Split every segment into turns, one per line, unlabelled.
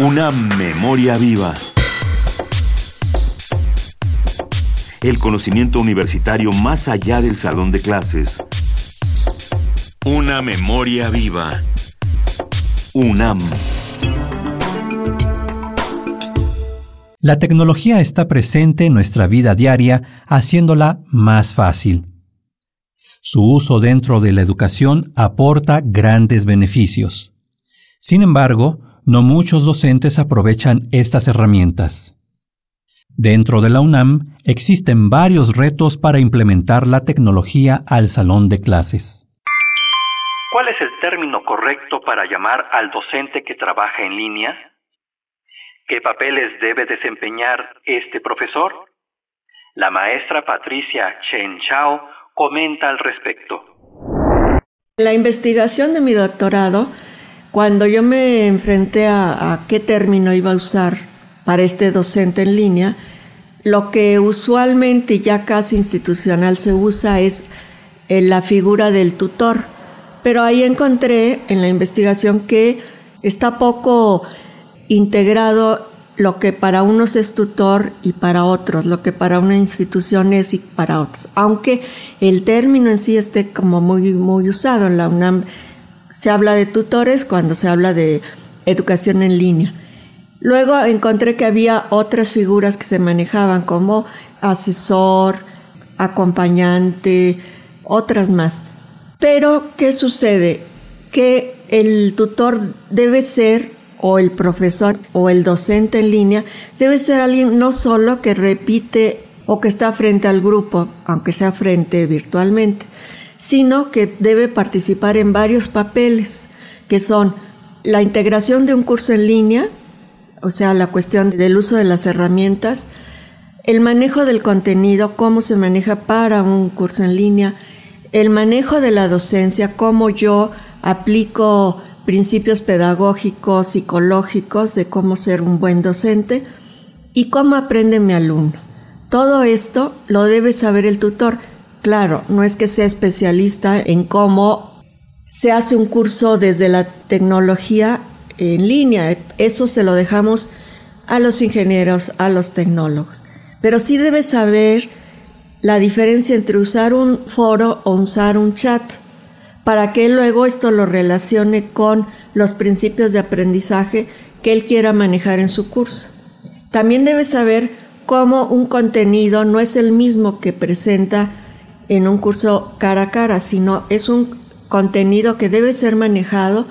Una memoria viva. El conocimiento universitario más allá del salón de clases. Una memoria viva. UNAM.
La tecnología está presente en nuestra vida diaria, haciéndola más fácil. Su uso dentro de la educación aporta grandes beneficios. Sin embargo, no muchos docentes aprovechan estas herramientas. Dentro de la UNAM existen varios retos para implementar la tecnología al salón de clases.
¿Cuál es el término correcto para llamar al docente que trabaja en línea? ¿Qué papeles debe desempeñar este profesor? La maestra Patricia Chen Chao comenta al respecto.
La investigación de mi doctorado, cuando yo me enfrenté a, qué término iba a usar para este docente en línea, lo que usualmente ya casi institucional se usa es eh, la figura del tutor, pero ahí encontré en la investigación que está poco integrado lo que para unos es tutor y para otros, lo que para una institución es y para otros. Aunque el término en sí esté como muy, muy usado en la UNAM, se habla de tutores cuando se habla de educación en línea. Luego encontré que había otras figuras que se manejaban como asesor, acompañante, otras más. Pero, ¿qué sucede? Que el tutor debe ser o el profesor o el docente en línea debe ser alguien no solo que repite o que está frente al grupo, aunque sea frente virtualmente, sino que debe participar en varios papeles, que son la integración de un curso en línea, o sea, la cuestión del uso de las herramientas, el manejo del contenido, cómo se maneja para un curso en línea, el manejo de la docencia, cómo yo aplico principios pedagógicos, psicológicos de cómo ser un buen docente y cómo aprende mi alumno. Todo esto lo debe saber el tutor. Claro, no es que sea especialista en cómo se hace un curso desde la tecnología en línea. Eso se lo dejamos a los ingenieros, a los tecnólogos. Pero sí debe saber la diferencia entre usar un foro o usar un chat para que luego esto lo relacione con los principios de aprendizaje que él quiera manejar en su curso. También debe saber cómo un contenido no es el mismo que presenta en un curso cara a cara, sino es un contenido que debe ser manejado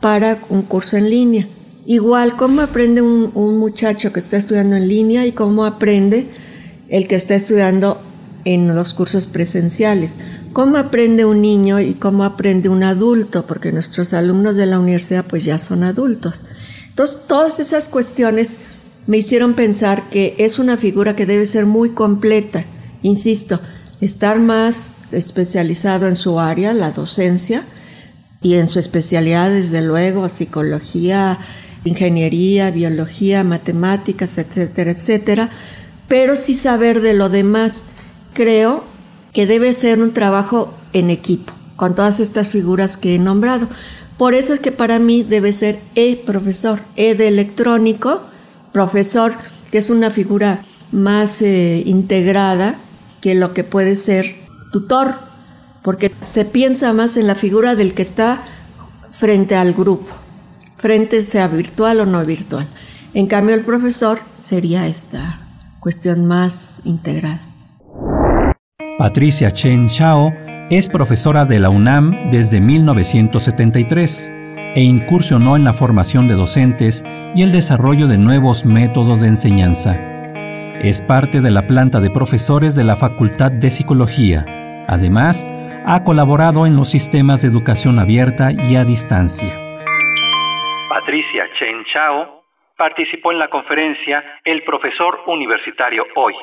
para un curso en línea. Igual, cómo aprende un, muchacho que está estudiando en línea y cómo aprende el que está estudiando en los cursos presenciales. ¿Cómo aprende un niño y cómo aprende un adulto? Porque nuestros alumnos de la universidad pues ya son adultos. Entonces, todas esas cuestiones me hicieron pensar que es una figura que debe ser muy completa. Insisto, estar más especializado en su área, la docencia, y en su especialidad, desde luego, psicología, ingeniería, biología, matemáticas, etcétera, etcétera, pero sí saber de lo demás. Creo que debe ser un trabajo en equipo, con todas estas figuras que he nombrado. Por eso es que para mí debe ser e-profesor, E de electrónico, profesor, que es una figura más eh, integrada que lo que puede ser tutor, porque se piensa más en la figura del que está frente al grupo, frente sea virtual o no virtual. En cambio, el profesor sería esta cuestión más integrada.
Patricia Chen Chao es profesora de la UNAM desde 1973 e incursionó en la formación de docentes y el desarrollo de nuevos métodos de enseñanza. Es parte de la planta de profesores de la Facultad de Psicología. Además, ha colaborado en los sistemas de educación abierta y a distancia.
Patricia Chen Chao participó en la conferencia El profesor universitario hoy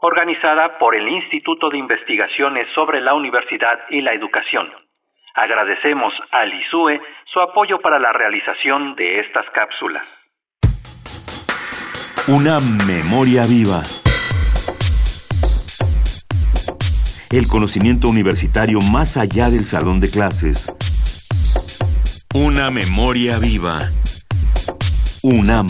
organizada por el Instituto de Investigaciones sobre la Universidad y la Educación. Agradecemos al ISUE su apoyo para la realización de estas cápsulas.
Una memoria viva. El conocimiento universitario más allá del salón de clases. Una memoria viva. UNAM.